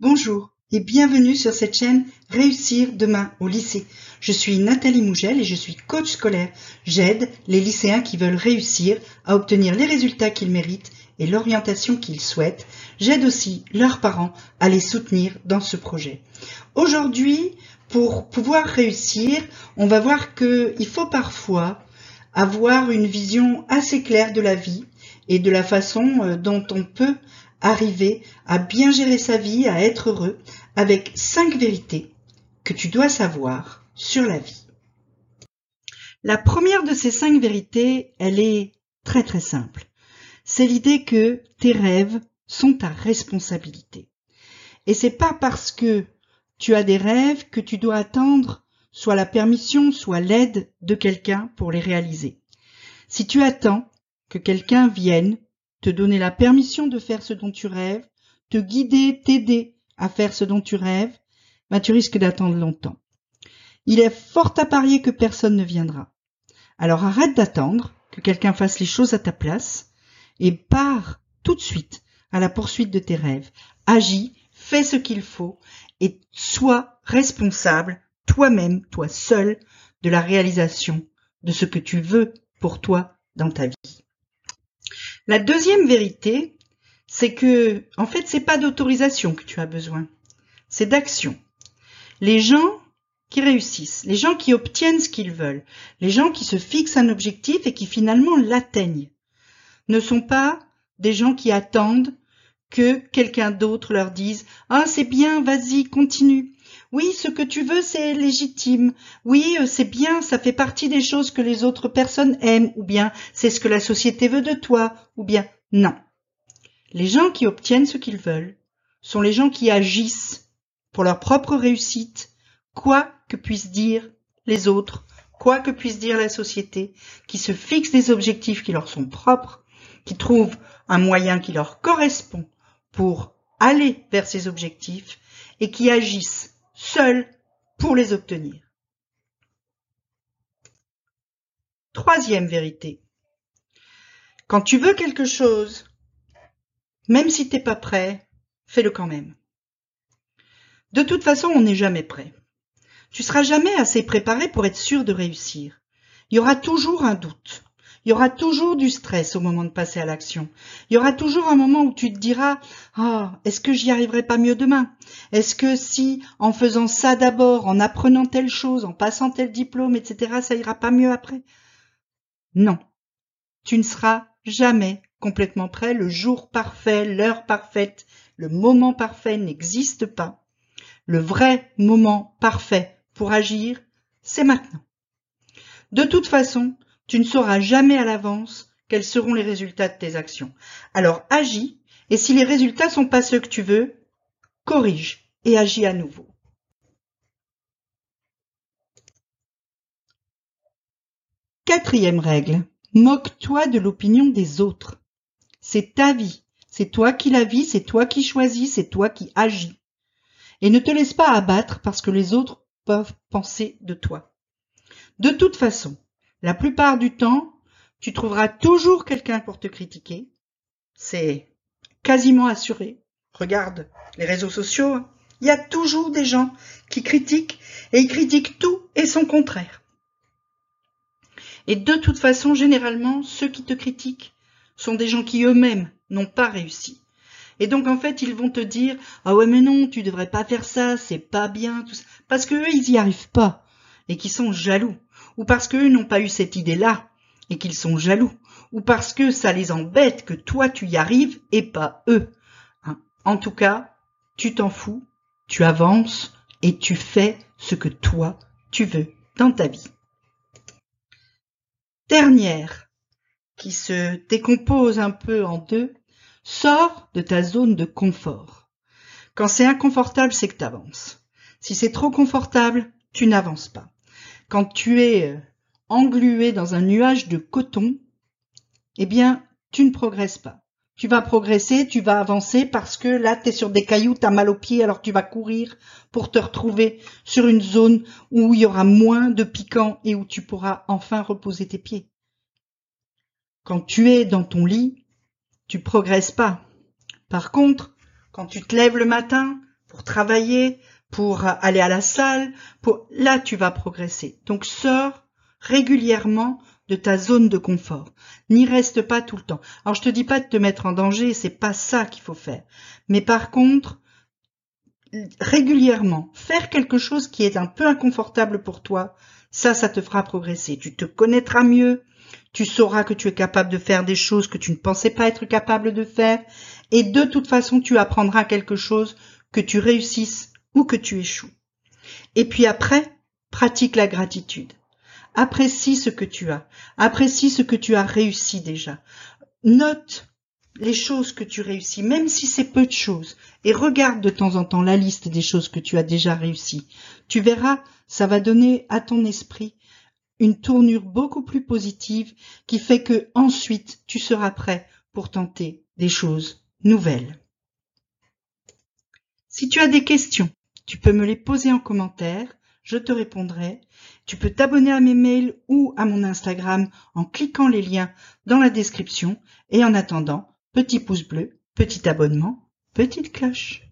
Bonjour et bienvenue sur cette chaîne Réussir demain au lycée. Je suis Nathalie Mougel et je suis coach scolaire. J'aide les lycéens qui veulent réussir à obtenir les résultats qu'ils méritent et l'orientation qu'ils souhaitent. J'aide aussi leurs parents à les soutenir dans ce projet. Aujourd'hui, pour pouvoir réussir, on va voir qu'il faut parfois avoir une vision assez claire de la vie et de la façon euh, dont on peut arriver à bien gérer sa vie, à être heureux, avec cinq vérités que tu dois savoir sur la vie. La première de ces cinq vérités, elle est très très simple. C'est l'idée que tes rêves sont ta responsabilité. Et c'est pas parce que tu as des rêves que tu dois attendre soit la permission, soit l'aide de quelqu'un pour les réaliser. Si tu attends que quelqu'un vienne te donner la permission de faire ce dont tu rêves, te guider, t'aider à faire ce dont tu rêves, ben tu risques d'attendre longtemps. Il est fort à parier que personne ne viendra. Alors arrête d'attendre que quelqu'un fasse les choses à ta place et pars tout de suite à la poursuite de tes rêves. Agis, fais ce qu'il faut et sois responsable toi-même, toi seul, de la réalisation de ce que tu veux pour toi dans ta vie. La deuxième vérité, c'est que, en fait, c'est pas d'autorisation que tu as besoin. C'est d'action. Les gens qui réussissent, les gens qui obtiennent ce qu'ils veulent, les gens qui se fixent un objectif et qui finalement l'atteignent, ne sont pas des gens qui attendent que quelqu'un d'autre leur dise Ah, c'est bien, vas-y, continue. Oui, ce que tu veux, c'est légitime. Oui, euh, c'est bien, ça fait partie des choses que les autres personnes aiment, ou bien c'est ce que la société veut de toi, ou bien non. Les gens qui obtiennent ce qu'ils veulent sont les gens qui agissent pour leur propre réussite, quoi que puissent dire les autres, quoi que puisse dire la société, qui se fixent des objectifs qui leur sont propres, qui trouvent un moyen qui leur correspond pour aller vers ces objectifs et qui agissent seul pour les obtenir. Troisième vérité. Quand tu veux quelque chose, même si t'es pas prêt, fais-le quand même. De toute façon, on n'est jamais prêt. Tu seras jamais assez préparé pour être sûr de réussir. Il y aura toujours un doute. Il y aura toujours du stress au moment de passer à l'action. Il y aura toujours un moment où tu te diras Ah, est-ce que j'y arriverai pas mieux demain? Est-ce que si, en faisant ça d'abord, en apprenant telle chose, en passant tel diplôme, etc., ça ira pas mieux après? Non. Tu ne seras jamais complètement prêt. Le jour parfait, l'heure parfaite, le moment parfait n'existe pas. Le vrai moment parfait pour agir, c'est maintenant. De toute façon, tu ne sauras jamais à l'avance quels seront les résultats de tes actions. Alors agis, et si les résultats sont pas ceux que tu veux, corrige et agis à nouveau. Quatrième règle, moque-toi de l'opinion des autres. C'est ta vie, c'est toi qui la vis, c'est toi qui choisis, c'est toi qui agis. Et ne te laisse pas abattre parce que les autres peuvent penser de toi. De toute façon, la plupart du temps, tu trouveras toujours quelqu'un pour te critiquer. C'est quasiment assuré. Regarde les réseaux sociaux. Hein. Il y a toujours des gens qui critiquent et ils critiquent tout et son contraire. Et de toute façon, généralement, ceux qui te critiquent sont des gens qui eux-mêmes n'ont pas réussi. Et donc, en fait, ils vont te dire, ah ouais, mais non, tu devrais pas faire ça, c'est pas bien, tout ça. Parce que eux, ils y arrivent pas. Et qu'ils sont jaloux ou parce qu'eux n'ont pas eu cette idée-là et qu'ils sont jaloux, ou parce que ça les embête que toi tu y arrives et pas eux. Hein. En tout cas, tu t'en fous, tu avances et tu fais ce que toi tu veux dans ta vie. Dernière, qui se décompose un peu en deux, sors de ta zone de confort. Quand c'est inconfortable, c'est que tu avances. Si c'est trop confortable, tu n'avances pas quand tu es euh, englué dans un nuage de coton, eh bien, tu ne progresses pas. Tu vas progresser, tu vas avancer parce que là, tu es sur des cailloux, tu as mal aux pieds, alors tu vas courir pour te retrouver sur une zone où il y aura moins de piquants et où tu pourras enfin reposer tes pieds. Quand tu es dans ton lit, tu progresses pas. Par contre, quand tu te lèves le matin, pour travailler, pour aller à la salle, pour là tu vas progresser. Donc sors régulièrement de ta zone de confort. N'y reste pas tout le temps. Alors je te dis pas de te mettre en danger, c'est pas ça qu'il faut faire. Mais par contre, régulièrement, faire quelque chose qui est un peu inconfortable pour toi, ça, ça te fera progresser. Tu te connaîtras mieux, tu sauras que tu es capable de faire des choses que tu ne pensais pas être capable de faire, et de toute façon, tu apprendras quelque chose que tu réussisses que tu échoues. Et puis après, pratique la gratitude. Apprécie ce que tu as. Apprécie ce que tu as réussi déjà. Note les choses que tu réussis, même si c'est peu de choses, et regarde de temps en temps la liste des choses que tu as déjà réussies. Tu verras, ça va donner à ton esprit une tournure beaucoup plus positive qui fait que ensuite tu seras prêt pour tenter des choses nouvelles. Si tu as des questions, tu peux me les poser en commentaire, je te répondrai. Tu peux t'abonner à mes mails ou à mon Instagram en cliquant les liens dans la description et en attendant, petit pouce bleu, petit abonnement, petite cloche.